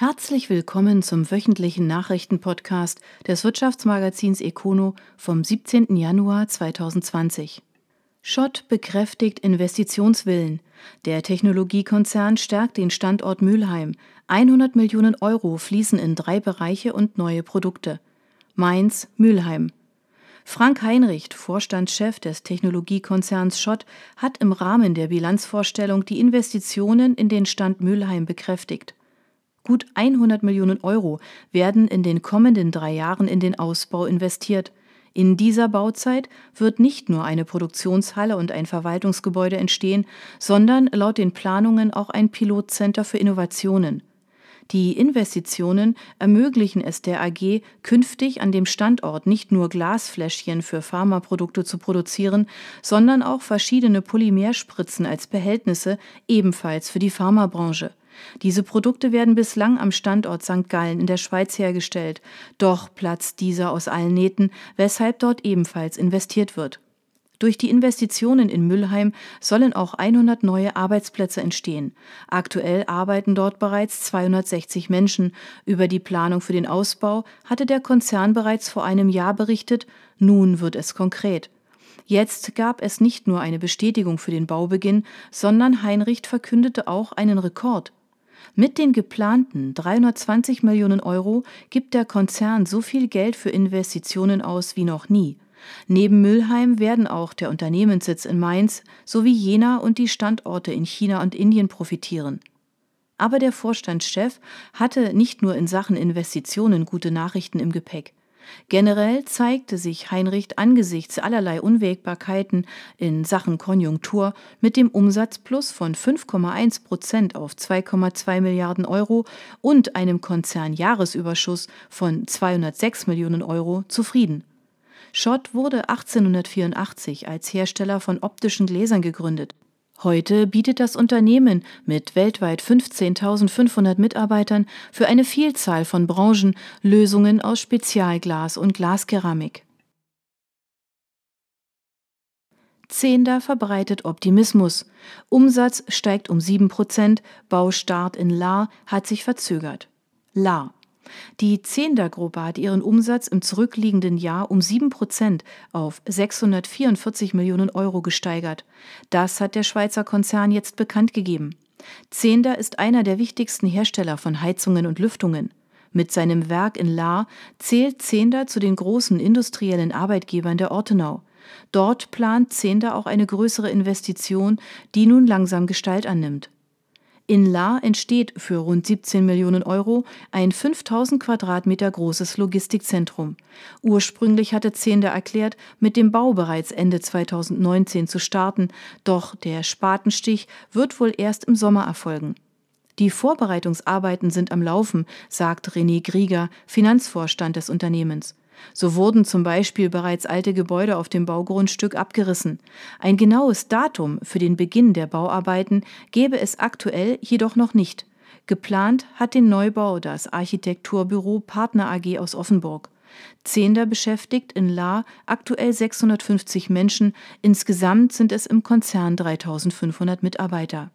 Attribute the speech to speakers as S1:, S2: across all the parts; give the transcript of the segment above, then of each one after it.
S1: Herzlich willkommen zum wöchentlichen Nachrichtenpodcast des Wirtschaftsmagazins Econo vom 17. Januar 2020. Schott bekräftigt Investitionswillen. Der Technologiekonzern stärkt den Standort Mülheim. 100 Millionen Euro fließen in drei Bereiche und neue Produkte. Mainz, Mülheim. Frank Heinrich, Vorstandschef des Technologiekonzerns Schott, hat im Rahmen der Bilanzvorstellung die Investitionen in den Stand Mülheim bekräftigt. Gut 100 Millionen Euro werden in den kommenden drei Jahren in den Ausbau investiert. In dieser Bauzeit wird nicht nur eine Produktionshalle und ein Verwaltungsgebäude entstehen, sondern laut den Planungen auch ein Pilotcenter für Innovationen. Die Investitionen ermöglichen es der AG, künftig an dem Standort nicht nur Glasfläschchen für Pharmaprodukte zu produzieren, sondern auch verschiedene Polymerspritzen als Behältnisse, ebenfalls für die Pharmabranche. Diese Produkte werden bislang am Standort St. Gallen in der Schweiz hergestellt, doch platzt dieser aus allen Nähten, weshalb dort ebenfalls investiert wird. Durch die Investitionen in Müllheim sollen auch 100 neue Arbeitsplätze entstehen. Aktuell arbeiten dort bereits 260 Menschen. Über die Planung für den Ausbau hatte der Konzern bereits vor einem Jahr berichtet, nun wird es konkret. Jetzt gab es nicht nur eine Bestätigung für den Baubeginn, sondern Heinrich verkündete auch einen Rekord. Mit den geplanten 320 Millionen Euro gibt der Konzern so viel Geld für Investitionen aus wie noch nie. Neben Mülheim werden auch der Unternehmenssitz in Mainz sowie Jena und die Standorte in China und Indien profitieren. Aber der Vorstandschef hatte nicht nur in Sachen Investitionen gute Nachrichten im Gepäck. Generell zeigte sich Heinrich angesichts allerlei Unwägbarkeiten in Sachen Konjunktur mit dem Umsatzplus von 5,1 Prozent auf 2,2 Milliarden Euro und einem Konzernjahresüberschuss von 206 Millionen Euro zufrieden. Schott wurde 1884 als Hersteller von optischen Gläsern gegründet. Heute bietet das Unternehmen mit weltweit 15.500 Mitarbeitern für eine Vielzahl von Branchen Lösungen aus Spezialglas und Glaskeramik. Zehnder verbreitet Optimismus. Umsatz steigt um 7 Prozent, Baustart in Lahr hat sich verzögert. Lahr. Die Zehnder-Gruppe hat ihren Umsatz im zurückliegenden Jahr um 7 Prozent auf 644 Millionen Euro gesteigert. Das hat der Schweizer Konzern jetzt bekannt gegeben. Zehnder ist einer der wichtigsten Hersteller von Heizungen und Lüftungen. Mit seinem Werk in Lahr zählt Zehnder zu den großen industriellen Arbeitgebern der Ortenau. Dort plant Zehnder auch eine größere Investition, die nun langsam Gestalt annimmt. In La entsteht für rund 17 Millionen Euro ein 5000 Quadratmeter großes Logistikzentrum. Ursprünglich hatte Zehnder erklärt, mit dem Bau bereits Ende 2019 zu starten, doch der Spatenstich wird wohl erst im Sommer erfolgen. Die Vorbereitungsarbeiten sind am Laufen, sagt René Grieger, Finanzvorstand des Unternehmens. So wurden zum Beispiel bereits alte Gebäude auf dem Baugrundstück abgerissen. Ein genaues Datum für den Beginn der Bauarbeiten gäbe es aktuell jedoch noch nicht. Geplant hat den Neubau das Architekturbüro Partner AG aus Offenburg. Zehnder beschäftigt in La aktuell 650 Menschen, insgesamt sind es im Konzern 3500 Mitarbeiter.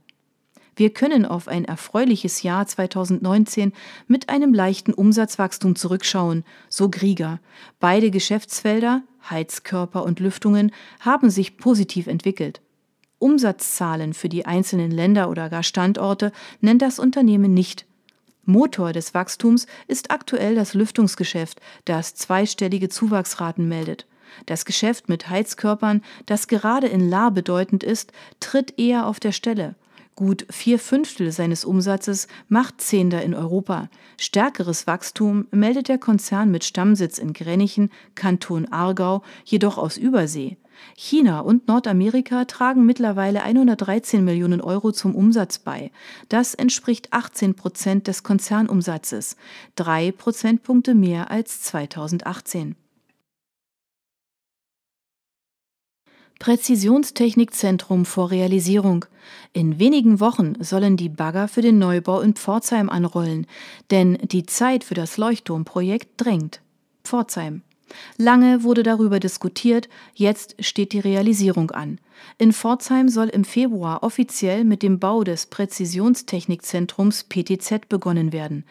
S1: Wir können auf ein erfreuliches Jahr 2019 mit einem leichten Umsatzwachstum zurückschauen, so Grieger. Beide Geschäftsfelder, Heizkörper und Lüftungen, haben sich positiv entwickelt. Umsatzzahlen für die einzelnen Länder oder gar Standorte nennt das Unternehmen nicht. Motor des Wachstums ist aktuell das Lüftungsgeschäft, das zweistellige Zuwachsraten meldet. Das Geschäft mit Heizkörpern, das gerade in La bedeutend ist, tritt eher auf der Stelle. Gut vier Fünftel seines Umsatzes macht Zehnder in Europa. Stärkeres Wachstum meldet der Konzern mit Stammsitz in Grenichen, Kanton Aargau, jedoch aus Übersee. China und Nordamerika tragen mittlerweile 113 Millionen Euro zum Umsatz bei. Das entspricht 18 Prozent des Konzernumsatzes, drei Prozentpunkte mehr als 2018. Präzisionstechnikzentrum vor Realisierung. In wenigen Wochen sollen die Bagger für den Neubau in Pforzheim anrollen, denn die Zeit für das Leuchtturmprojekt drängt. Pforzheim. Lange wurde darüber diskutiert, jetzt steht die Realisierung an. In Pforzheim soll im Februar offiziell mit dem Bau des Präzisionstechnikzentrums PTZ begonnen werden.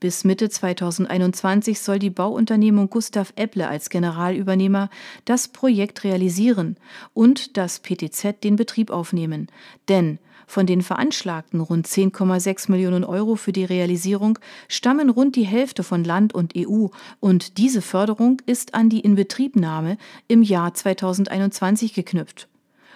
S1: Bis Mitte 2021 soll die Bauunternehmung Gustav Epple als Generalübernehmer das Projekt realisieren und das PTZ den Betrieb aufnehmen. Denn von den veranschlagten rund 10,6 Millionen Euro für die Realisierung stammen rund die Hälfte von Land und EU und diese Förderung ist an die Inbetriebnahme im Jahr 2021 geknüpft.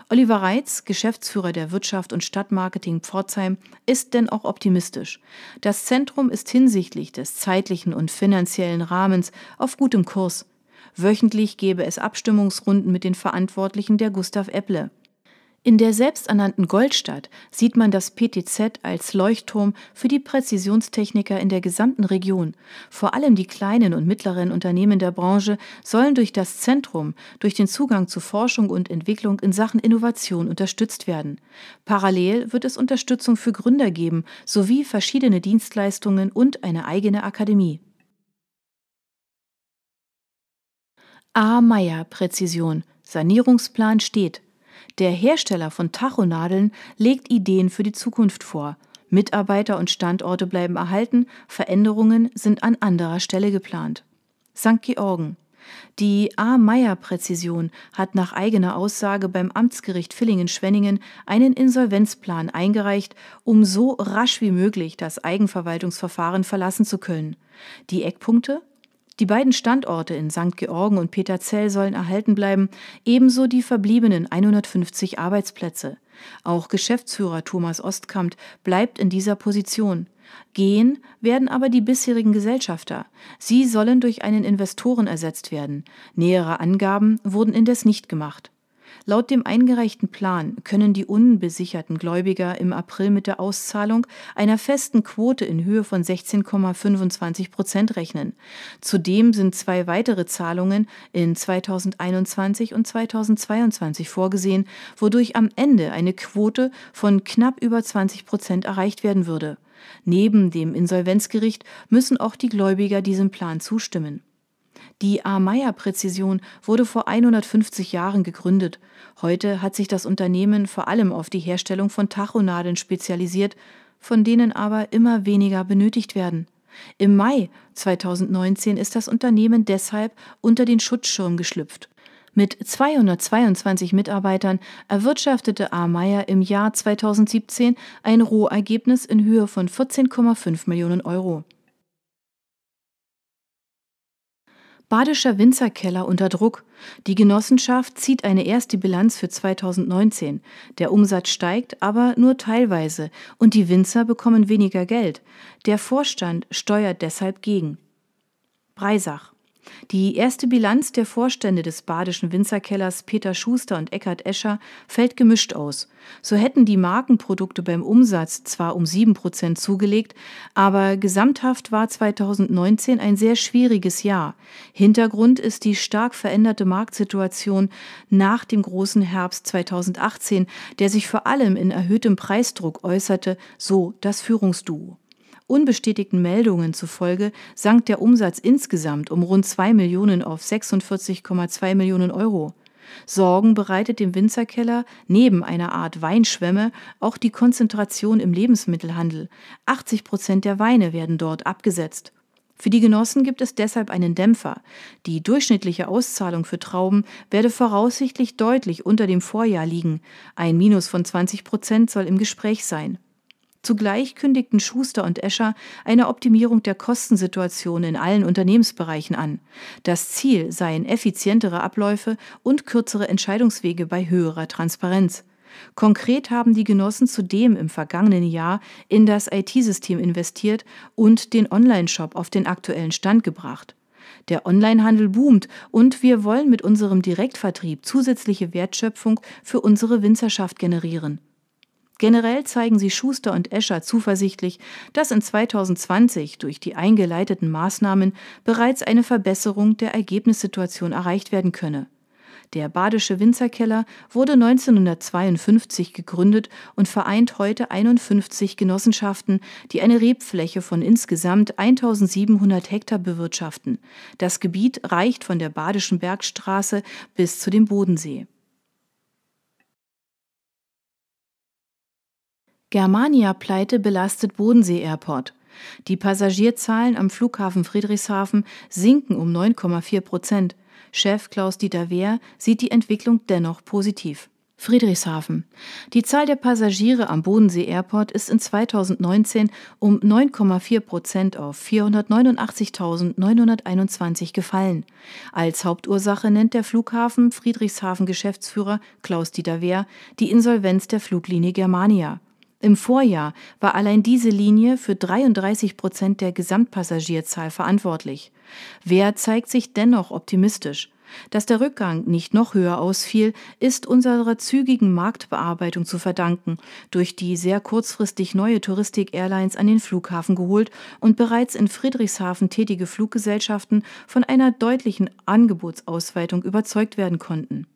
S1: Oliver Reitz, Geschäftsführer der Wirtschaft und Stadtmarketing Pforzheim, ist denn auch optimistisch. Das Zentrum ist hinsichtlich des zeitlichen und finanziellen Rahmens auf gutem Kurs. Wöchentlich gebe es Abstimmungsrunden mit den Verantwortlichen der Gustav Epple. In der selbsternannten Goldstadt sieht man das PTZ als Leuchtturm für die Präzisionstechniker in der gesamten Region. Vor allem die kleinen und mittleren Unternehmen der Branche sollen durch das Zentrum, durch den Zugang zu Forschung und Entwicklung in Sachen Innovation unterstützt werden. Parallel wird es Unterstützung für Gründer geben, sowie verschiedene Dienstleistungen und eine eigene Akademie. A. Meyer Präzision. Sanierungsplan steht. Der Hersteller von Tachonadeln legt Ideen für die Zukunft vor. Mitarbeiter und Standorte bleiben erhalten, Veränderungen sind an anderer Stelle geplant. St. Georgen. Die A. Meyer Präzision hat nach eigener Aussage beim Amtsgericht Villingen-Schwenningen einen Insolvenzplan eingereicht, um so rasch wie möglich das Eigenverwaltungsverfahren verlassen zu können. Die Eckpunkte die beiden Standorte in St. Georgen und Peterzell sollen erhalten bleiben, ebenso die verbliebenen 150 Arbeitsplätze. Auch Geschäftsführer Thomas Ostkamp bleibt in dieser Position. Gehen werden aber die bisherigen Gesellschafter. Sie sollen durch einen Investoren ersetzt werden. Nähere Angaben wurden indes nicht gemacht. Laut dem eingereichten Plan können die unbesicherten Gläubiger im April mit der Auszahlung einer festen Quote in Höhe von 16,25 Prozent rechnen. Zudem sind zwei weitere Zahlungen in 2021 und 2022 vorgesehen, wodurch am Ende eine Quote von knapp über 20 Prozent erreicht werden würde. Neben dem Insolvenzgericht müssen auch die Gläubiger diesem Plan zustimmen. Die A. Meyer Präzision wurde vor 150 Jahren gegründet. Heute hat sich das Unternehmen vor allem auf die Herstellung von Tachonadeln spezialisiert, von denen aber immer weniger benötigt werden. Im Mai 2019 ist das Unternehmen deshalb unter den Schutzschirm geschlüpft. Mit 222 Mitarbeitern erwirtschaftete A. Meyer im Jahr 2017 ein Rohergebnis in Höhe von 14,5 Millionen Euro. Badischer Winzerkeller unter Druck. Die Genossenschaft zieht eine erste Bilanz für 2019. Der Umsatz steigt, aber nur teilweise und die Winzer bekommen weniger Geld. Der Vorstand steuert deshalb gegen. Breisach. Die erste Bilanz der Vorstände des badischen Winzerkellers Peter Schuster und Eckhard Escher fällt gemischt aus. So hätten die Markenprodukte beim Umsatz zwar um sieben Prozent zugelegt, aber gesamthaft war 2019 ein sehr schwieriges Jahr. Hintergrund ist die stark veränderte Marktsituation nach dem großen Herbst 2018, der sich vor allem in erhöhtem Preisdruck äußerte, so das Führungsduo. Unbestätigten Meldungen zufolge sank der Umsatz insgesamt um rund 2 Millionen auf 46,2 Millionen Euro. Sorgen bereitet dem Winzerkeller neben einer Art Weinschwemme auch die Konzentration im Lebensmittelhandel. 80 Prozent der Weine werden dort abgesetzt. Für die Genossen gibt es deshalb einen Dämpfer. Die durchschnittliche Auszahlung für Trauben werde voraussichtlich deutlich unter dem Vorjahr liegen. Ein Minus von 20 Prozent soll im Gespräch sein. Zugleich kündigten Schuster und Escher eine Optimierung der Kostensituation in allen Unternehmensbereichen an. Das Ziel seien effizientere Abläufe und kürzere Entscheidungswege bei höherer Transparenz. Konkret haben die Genossen zudem im vergangenen Jahr in das IT-System investiert und den Online-Shop auf den aktuellen Stand gebracht. Der Onlinehandel boomt und wir wollen mit unserem Direktvertrieb zusätzliche Wertschöpfung für unsere Winzerschaft generieren. Generell zeigen sie Schuster und Escher zuversichtlich, dass in 2020 durch die eingeleiteten Maßnahmen bereits eine Verbesserung der Ergebnissituation erreicht werden könne. Der Badische Winzerkeller wurde 1952 gegründet und vereint heute 51 Genossenschaften, die eine Rebfläche von insgesamt 1700 Hektar bewirtschaften. Das Gebiet reicht von der Badischen Bergstraße bis zu dem Bodensee. Germania-Pleite belastet Bodensee Airport. Die Passagierzahlen am Flughafen Friedrichshafen sinken um 9,4 Prozent. Chef Klaus-Dieter Wehr sieht die Entwicklung dennoch positiv. Friedrichshafen. Die Zahl der Passagiere am Bodensee Airport ist in 2019 um 9,4 Prozent auf 489.921 gefallen. Als Hauptursache nennt der Flughafen Friedrichshafen Geschäftsführer Klaus-Dieter Wehr die Insolvenz der Fluglinie Germania. Im Vorjahr war allein diese Linie für 33 Prozent der Gesamtpassagierzahl verantwortlich. Wer zeigt sich dennoch optimistisch? Dass der Rückgang nicht noch höher ausfiel, ist unserer zügigen Marktbearbeitung zu verdanken, durch die sehr kurzfristig neue Touristik-Airlines an den Flughafen geholt und bereits in Friedrichshafen tätige Fluggesellschaften von einer deutlichen Angebotsausweitung überzeugt werden konnten.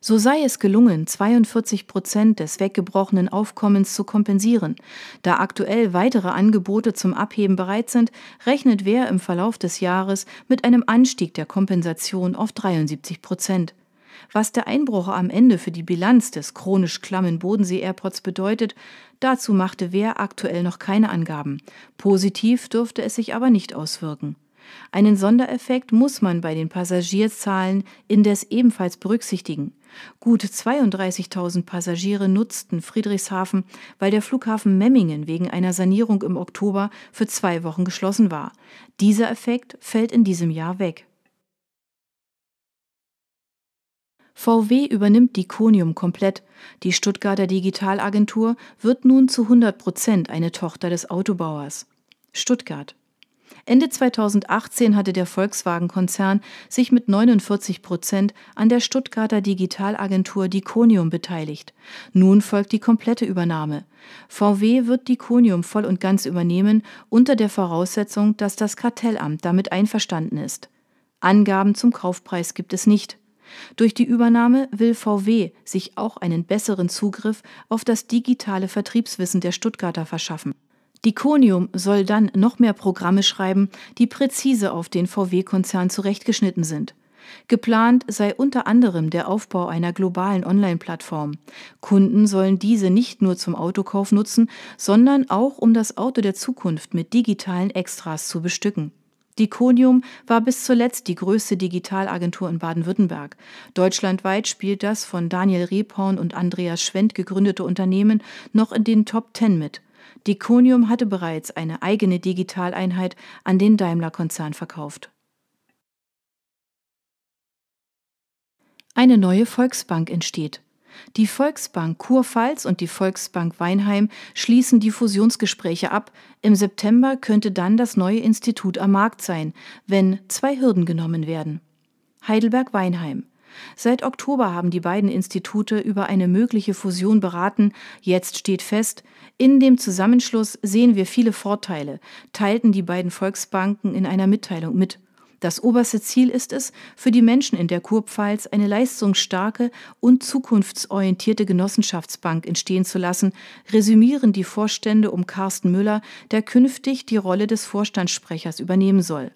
S1: So sei es gelungen, 42 Prozent des weggebrochenen Aufkommens zu kompensieren. Da aktuell weitere Angebote zum Abheben bereit sind, rechnet Wer im Verlauf des Jahres mit einem Anstieg der Kompensation auf 73 Prozent. Was der Einbruch am Ende für die Bilanz des chronisch klammen Bodensee-Airports bedeutet, dazu machte Wer aktuell noch keine Angaben. Positiv dürfte es sich aber nicht auswirken. Einen Sondereffekt muss man bei den Passagierzahlen indes ebenfalls berücksichtigen. Gut 32.000 Passagiere nutzten Friedrichshafen, weil der Flughafen Memmingen wegen einer Sanierung im Oktober für zwei Wochen geschlossen war. Dieser Effekt fällt in diesem Jahr weg. VW übernimmt die Konium komplett. Die Stuttgarter Digitalagentur wird nun zu 100 Prozent eine Tochter des Autobauers. Stuttgart. Ende 2018 hatte der Volkswagen-Konzern sich mit 49 Prozent an der Stuttgarter Digitalagentur Diconium beteiligt. Nun folgt die komplette Übernahme. VW wird Diconium voll und ganz übernehmen, unter der Voraussetzung, dass das Kartellamt damit einverstanden ist. Angaben zum Kaufpreis gibt es nicht. Durch die Übernahme will VW sich auch einen besseren Zugriff auf das digitale Vertriebswissen der Stuttgarter verschaffen. Diconium soll dann noch mehr Programme schreiben, die präzise auf den VW-Konzern zurechtgeschnitten sind. Geplant sei unter anderem der Aufbau einer globalen Online-Plattform. Kunden sollen diese nicht nur zum Autokauf nutzen, sondern auch um das Auto der Zukunft mit digitalen Extras zu bestücken. Diconium war bis zuletzt die größte Digitalagentur in Baden-Württemberg. Deutschlandweit spielt das von Daniel Rebhorn und Andreas Schwendt gegründete Unternehmen noch in den Top Ten mit. Diconium hatte bereits eine eigene Digitaleinheit an den Daimler-Konzern verkauft. Eine neue Volksbank entsteht. Die Volksbank Kurpfalz und die Volksbank Weinheim schließen die Fusionsgespräche ab. Im September könnte dann das neue Institut am Markt sein, wenn zwei Hürden genommen werden. Heidelberg-Weinheim. Seit Oktober haben die beiden Institute über eine mögliche Fusion beraten. Jetzt steht fest, in dem Zusammenschluss sehen wir viele Vorteile, teilten die beiden Volksbanken in einer Mitteilung mit. Das oberste Ziel ist es, für die Menschen in der Kurpfalz eine leistungsstarke und zukunftsorientierte Genossenschaftsbank entstehen zu lassen, resümieren die Vorstände um Carsten Müller, der künftig die Rolle des Vorstandssprechers übernehmen soll.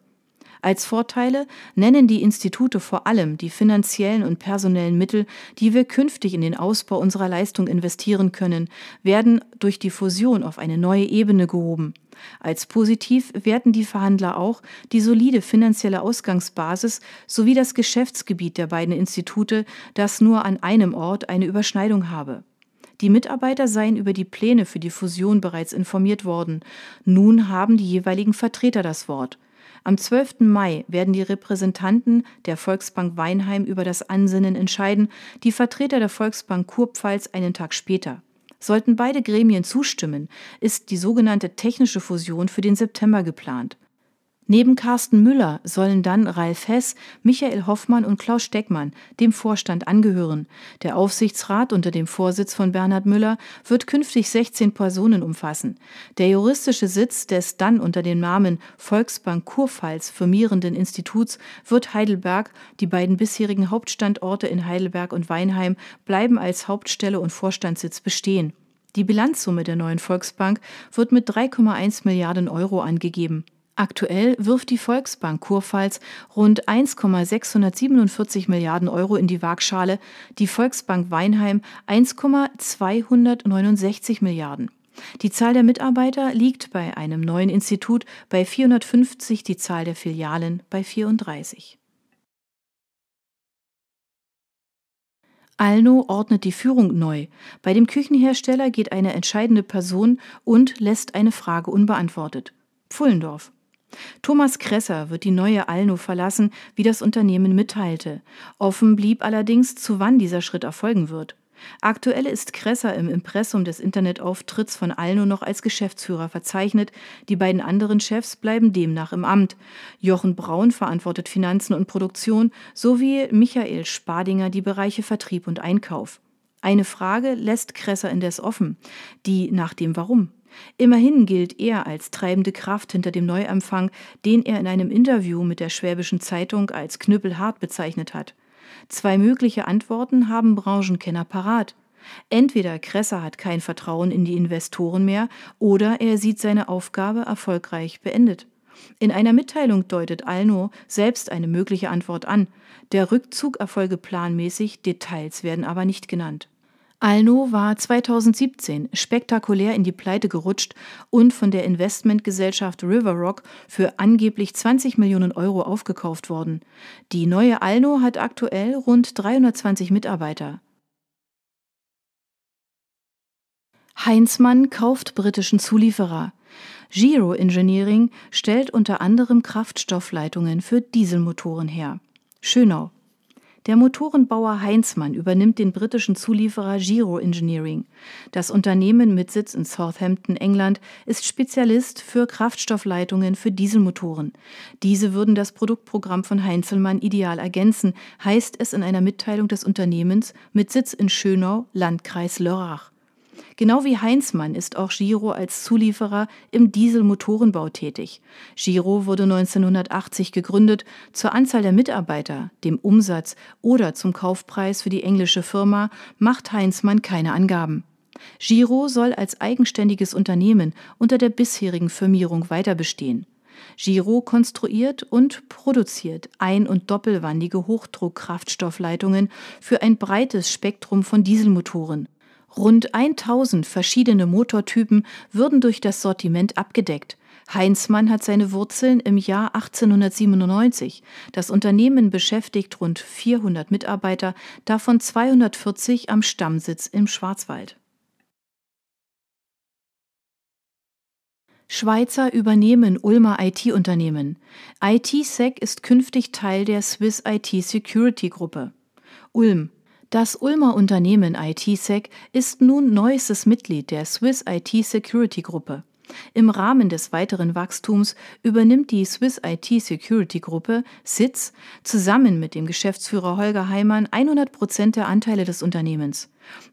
S1: Als Vorteile nennen die Institute vor allem die finanziellen und personellen Mittel, die wir künftig in den Ausbau unserer Leistung investieren können, werden durch die Fusion auf eine neue Ebene gehoben. Als positiv werten die Verhandler auch die solide finanzielle Ausgangsbasis sowie das Geschäftsgebiet der beiden Institute, das nur an einem Ort eine Überschneidung habe. Die Mitarbeiter seien über die Pläne für die Fusion bereits informiert worden. Nun haben die jeweiligen Vertreter das Wort. Am 12. Mai werden die Repräsentanten der Volksbank Weinheim über das Ansinnen entscheiden, die Vertreter der Volksbank Kurpfalz einen Tag später. Sollten beide Gremien zustimmen, ist die sogenannte technische Fusion für den September geplant. Neben Carsten Müller sollen dann Ralf Hess, Michael Hoffmann und Klaus Steckmann dem Vorstand angehören. Der Aufsichtsrat unter dem Vorsitz von Bernhard Müller wird künftig 16 Personen umfassen. Der juristische Sitz des dann unter dem Namen Volksbank Kurpfalz firmierenden Instituts wird Heidelberg. Die beiden bisherigen Hauptstandorte in Heidelberg und Weinheim bleiben als Hauptstelle und Vorstandssitz bestehen. Die Bilanzsumme der neuen Volksbank wird mit 3,1 Milliarden Euro angegeben. Aktuell wirft die Volksbank Kurpfalz rund 1,647 Milliarden Euro in die Waagschale, die Volksbank Weinheim 1,269 Milliarden. Die Zahl der Mitarbeiter liegt bei einem neuen Institut bei 450, die Zahl der Filialen bei 34. Alno ordnet die Führung neu. Bei dem Küchenhersteller geht eine entscheidende Person und lässt eine Frage unbeantwortet. Pfullendorf. Thomas Kresser wird die neue Alno verlassen, wie das Unternehmen mitteilte. Offen blieb allerdings, zu wann dieser Schritt erfolgen wird. Aktuell ist Kresser im Impressum des Internetauftritts von Alno noch als Geschäftsführer verzeichnet. Die beiden anderen Chefs bleiben demnach im Amt. Jochen Braun verantwortet Finanzen und Produktion sowie Michael Spadinger die Bereiche Vertrieb und Einkauf. Eine Frage lässt Kresser indes offen, die nach dem Warum. Immerhin gilt er als treibende Kraft hinter dem Neuempfang, den er in einem Interview mit der Schwäbischen Zeitung als knüppelhart bezeichnet hat. Zwei mögliche Antworten haben Branchenkenner parat. Entweder Kresser hat kein Vertrauen in die Investoren mehr oder er sieht seine Aufgabe erfolgreich beendet. In einer Mitteilung deutet Alno selbst eine mögliche Antwort an. Der Rückzug erfolge planmäßig, Details werden aber nicht genannt. Alno war 2017 spektakulär in die Pleite gerutscht und von der Investmentgesellschaft Riverrock für angeblich 20 Millionen Euro aufgekauft worden. Die neue Alno hat aktuell rund 320 Mitarbeiter. Heinzmann kauft britischen Zulieferer. Giro Engineering stellt unter anderem Kraftstoffleitungen für Dieselmotoren her. Schönau. Der Motorenbauer Heinzmann übernimmt den britischen Zulieferer Giro Engineering. Das Unternehmen mit Sitz in Southampton, England, ist Spezialist für Kraftstoffleitungen für Dieselmotoren. Diese würden das Produktprogramm von Heinzelmann ideal ergänzen, heißt es in einer Mitteilung des Unternehmens mit Sitz in Schönau, Landkreis Lörrach. Genau wie Heinzmann ist auch Giro als Zulieferer im Dieselmotorenbau tätig. Giro wurde 1980 gegründet. Zur Anzahl der Mitarbeiter, dem Umsatz oder zum Kaufpreis für die englische Firma macht Heinzmann keine Angaben. Giro soll als eigenständiges Unternehmen unter der bisherigen Firmierung weiter bestehen. Giro konstruiert und produziert ein- und doppelwandige Hochdruckkraftstoffleitungen für ein breites Spektrum von Dieselmotoren. Rund 1000 verschiedene Motortypen würden durch das Sortiment abgedeckt. Heinzmann hat seine Wurzeln im Jahr 1897. Das Unternehmen beschäftigt rund 400 Mitarbeiter, davon 240 am Stammsitz im Schwarzwald. Schweizer übernehmen Ulmer IT-Unternehmen. ITSec ist künftig Teil der Swiss IT Security Gruppe. Ulm. Das Ulmer Unternehmen ITSec ist nun neuestes Mitglied der Swiss IT Security Gruppe. Im Rahmen des weiteren Wachstums übernimmt die Swiss IT Security Gruppe SITS zusammen mit dem Geschäftsführer Holger Heimann 100 Prozent der Anteile des Unternehmens.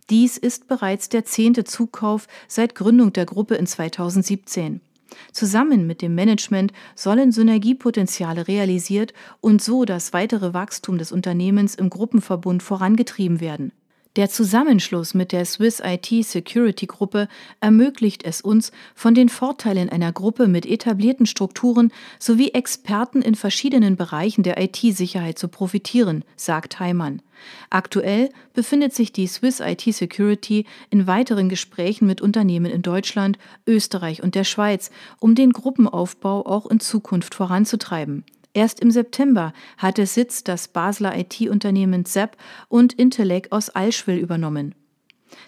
S1: Dies ist bereits der zehnte Zukauf seit Gründung der Gruppe in 2017. Zusammen mit dem Management sollen Synergiepotenziale realisiert und so das weitere Wachstum des Unternehmens im Gruppenverbund vorangetrieben werden. Der Zusammenschluss mit der Swiss IT Security Gruppe ermöglicht es uns, von den Vorteilen einer Gruppe mit etablierten Strukturen sowie Experten in verschiedenen Bereichen der IT-Sicherheit zu profitieren, sagt Heimann. Aktuell befindet sich die Swiss IT Security in weiteren Gesprächen mit Unternehmen in Deutschland, Österreich und der Schweiz, um den Gruppenaufbau auch in Zukunft voranzutreiben. Erst im September hatte Sitz das Basler IT-Unternehmen ZAP und Intellec aus Allschwil übernommen.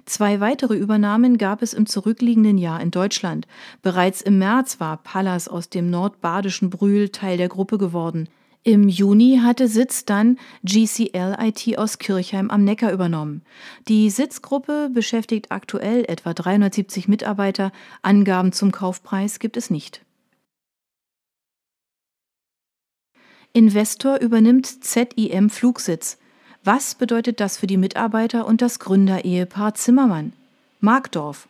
S1: Zwei weitere Übernahmen gab es im zurückliegenden Jahr in Deutschland. Bereits im März war Pallas aus dem nordbadischen Brühl Teil der Gruppe geworden. Im Juni hatte Sitz dann GCL IT aus Kirchheim am Neckar übernommen. Die Sitzgruppe beschäftigt aktuell etwa 370 Mitarbeiter. Angaben zum Kaufpreis gibt es nicht. Investor übernimmt ZIM Flugsitz. Was bedeutet das für die Mitarbeiter und das Gründerehepaar Zimmermann? Markdorf.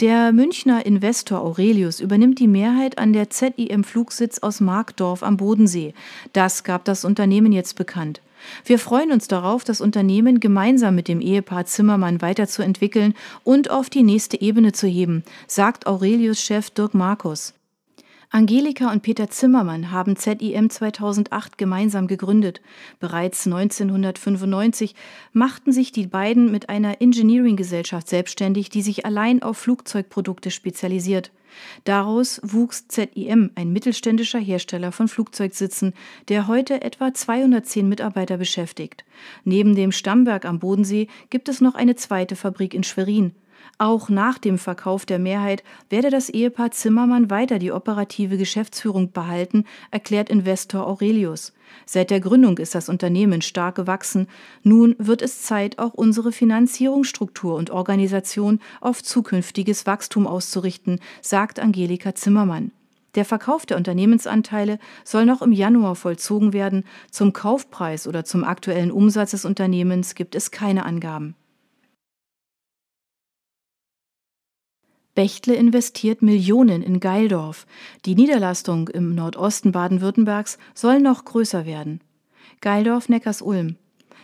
S1: Der Münchner Investor Aurelius übernimmt die Mehrheit an der ZIM Flugsitz aus Markdorf am Bodensee. Das gab das Unternehmen jetzt bekannt. Wir freuen uns darauf, das Unternehmen gemeinsam mit dem Ehepaar Zimmermann weiterzuentwickeln und auf die nächste Ebene zu heben, sagt Aurelius Chef Dirk Markus. Angelika und Peter Zimmermann haben ZIM 2008 gemeinsam gegründet. Bereits 1995 machten sich die beiden mit einer Engineering-Gesellschaft selbstständig, die sich allein auf Flugzeugprodukte spezialisiert. Daraus wuchs ZIM, ein mittelständischer Hersteller von Flugzeugsitzen, der heute etwa 210 Mitarbeiter beschäftigt. Neben dem Stammwerk am Bodensee gibt es noch eine zweite Fabrik in Schwerin. Auch nach dem Verkauf der Mehrheit werde das Ehepaar Zimmermann weiter die operative Geschäftsführung behalten, erklärt Investor Aurelius. Seit der Gründung ist das Unternehmen stark gewachsen. Nun wird es Zeit, auch unsere Finanzierungsstruktur und Organisation auf zukünftiges Wachstum auszurichten, sagt Angelika Zimmermann. Der Verkauf der Unternehmensanteile soll noch im Januar vollzogen werden. Zum Kaufpreis oder zum aktuellen Umsatz des Unternehmens gibt es keine Angaben. Bechtle investiert Millionen in Geildorf. Die Niederlassung im Nordosten Baden-Württembergs soll noch größer werden. Geildorf Neckars-Ulm.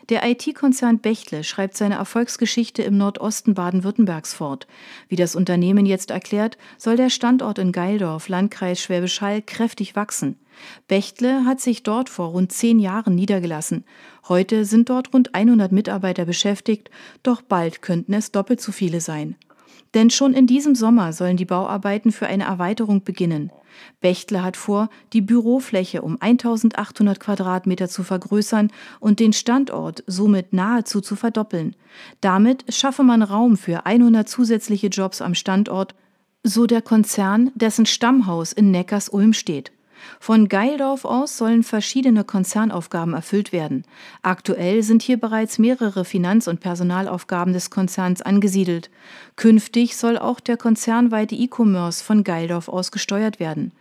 S1: Der IT-Konzern Bechtle schreibt seine Erfolgsgeschichte im Nordosten Baden-Württembergs fort. Wie das Unternehmen jetzt erklärt, soll der Standort in Geildorf, Landkreis Schwäbisch Hall, kräftig wachsen. Bechtle hat sich dort vor rund zehn Jahren niedergelassen. Heute sind dort rund 100 Mitarbeiter beschäftigt, doch bald könnten es doppelt so viele sein. Denn schon in diesem Sommer sollen die Bauarbeiten für eine Erweiterung beginnen. Bechtle hat vor, die Bürofläche um 1800 Quadratmeter zu vergrößern und den Standort somit nahezu zu verdoppeln. Damit schaffe man Raum für 100 zusätzliche Jobs am Standort, so der Konzern, dessen Stammhaus in Neckars-Ulm steht. Von Geildorf aus sollen verschiedene Konzernaufgaben erfüllt werden. Aktuell sind hier bereits mehrere Finanz- und Personalaufgaben des Konzerns angesiedelt. Künftig soll auch der konzernweite E-Commerce von Geildorf aus gesteuert werden.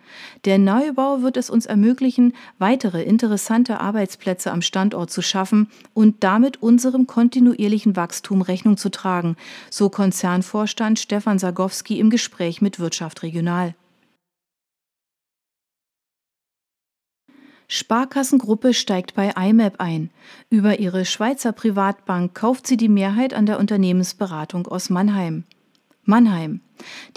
S1: Der Neubau wird es uns ermöglichen, weitere interessante Arbeitsplätze am Standort zu schaffen und damit unserem kontinuierlichen Wachstum Rechnung zu tragen, so Konzernvorstand Stefan Sagowski im Gespräch mit Wirtschaft Regional. Sparkassengruppe steigt bei IMAP ein. Über ihre Schweizer Privatbank kauft sie die Mehrheit an der Unternehmensberatung aus Mannheim. Mannheim.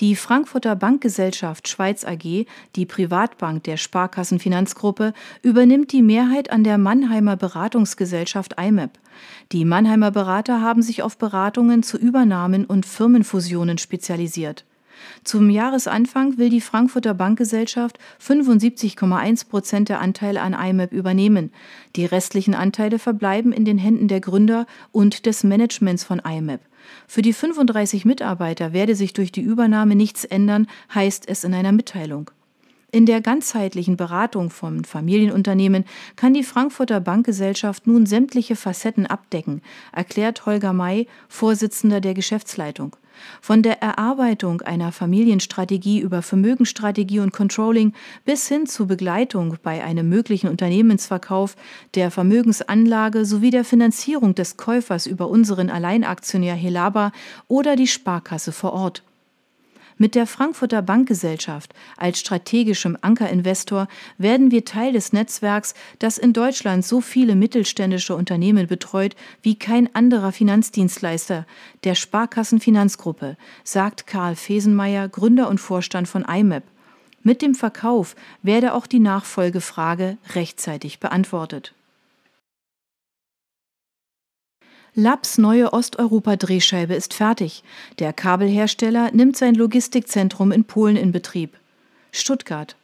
S1: Die Frankfurter Bankgesellschaft Schweiz AG, die Privatbank der Sparkassenfinanzgruppe, übernimmt die Mehrheit an der Mannheimer Beratungsgesellschaft IMAP. Die Mannheimer Berater haben sich auf Beratungen zu Übernahmen und Firmenfusionen spezialisiert. Zum Jahresanfang will die Frankfurter Bankgesellschaft 75,1 Prozent der Anteile an IMAP übernehmen. Die restlichen Anteile verbleiben in den Händen der Gründer und des Managements von IMAP. Für die 35 Mitarbeiter werde sich durch die Übernahme nichts ändern, heißt es in einer Mitteilung. In der ganzheitlichen Beratung von Familienunternehmen kann die Frankfurter Bankgesellschaft nun sämtliche Facetten abdecken, erklärt Holger May, Vorsitzender der Geschäftsleitung. Von der Erarbeitung einer Familienstrategie über Vermögensstrategie und Controlling bis hin zur Begleitung bei einem möglichen Unternehmensverkauf, der Vermögensanlage sowie der Finanzierung des Käufers über unseren Alleinaktionär Helaba oder die Sparkasse vor Ort. Mit der Frankfurter Bankgesellschaft als strategischem Ankerinvestor werden wir Teil des Netzwerks, das in Deutschland so viele mittelständische Unternehmen betreut wie kein anderer Finanzdienstleister, der Sparkassenfinanzgruppe, sagt Karl Fesenmeier, Gründer und Vorstand von IMAP. Mit dem Verkauf werde auch die Nachfolgefrage rechtzeitig beantwortet. Labs neue Osteuropa-Drehscheibe ist fertig. Der Kabelhersteller nimmt sein Logistikzentrum in Polen in Betrieb. Stuttgart.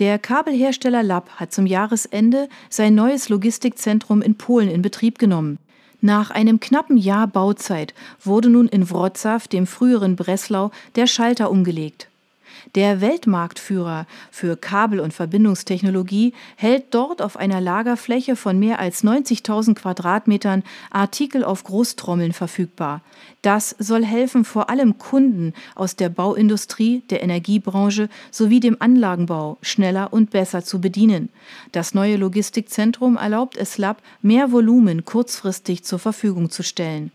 S1: Der Kabelhersteller Lab hat zum Jahresende sein neues Logistikzentrum in Polen in Betrieb genommen. Nach einem knappen Jahr Bauzeit wurde nun in Wrocław, dem früheren Breslau, der Schalter umgelegt. Der Weltmarktführer für Kabel- und Verbindungstechnologie hält dort auf einer Lagerfläche von mehr als 90.000 Quadratmetern Artikel auf Großtrommeln verfügbar. Das soll helfen, vor allem Kunden aus der Bauindustrie, der Energiebranche sowie dem Anlagenbau schneller und besser zu bedienen. Das neue Logistikzentrum erlaubt es Lab, mehr Volumen kurzfristig zur Verfügung zu stellen.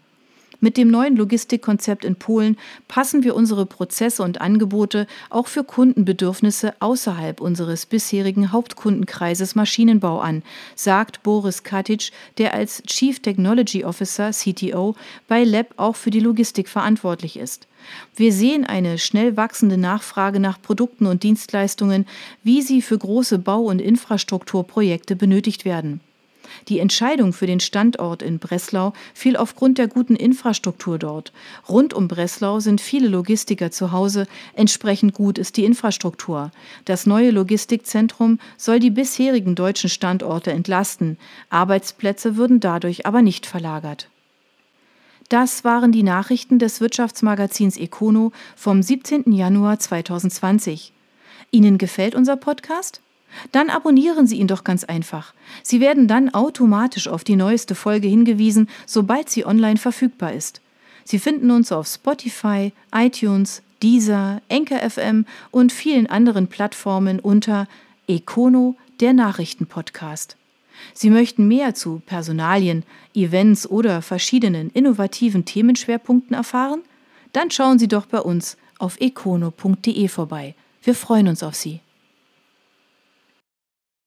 S1: Mit dem neuen Logistikkonzept in Polen passen wir unsere Prozesse und Angebote auch für Kundenbedürfnisse außerhalb unseres bisherigen Hauptkundenkreises Maschinenbau an, sagt Boris Katic, der als Chief Technology Officer CTO bei Lab auch für die Logistik verantwortlich ist. Wir sehen eine schnell wachsende Nachfrage nach Produkten und Dienstleistungen, wie sie für große Bau- und Infrastrukturprojekte benötigt werden. Die Entscheidung für den Standort in Breslau fiel aufgrund der guten Infrastruktur dort. Rund um Breslau sind viele Logistiker zu Hause, entsprechend gut ist die Infrastruktur. Das neue Logistikzentrum soll die bisherigen deutschen Standorte entlasten. Arbeitsplätze würden dadurch aber nicht verlagert. Das waren die Nachrichten des Wirtschaftsmagazins Econo vom 17. Januar 2020. Ihnen gefällt unser Podcast? Dann abonnieren Sie ihn doch ganz einfach. Sie werden dann automatisch auf die neueste Folge hingewiesen, sobald sie online verfügbar ist. Sie finden uns auf Spotify, iTunes, Deezer, Enker FM und vielen anderen Plattformen unter Econo, der Nachrichtenpodcast. Sie möchten mehr zu Personalien, Events oder verschiedenen innovativen Themenschwerpunkten erfahren? Dann schauen Sie doch bei uns auf econo.de vorbei. Wir freuen uns auf Sie.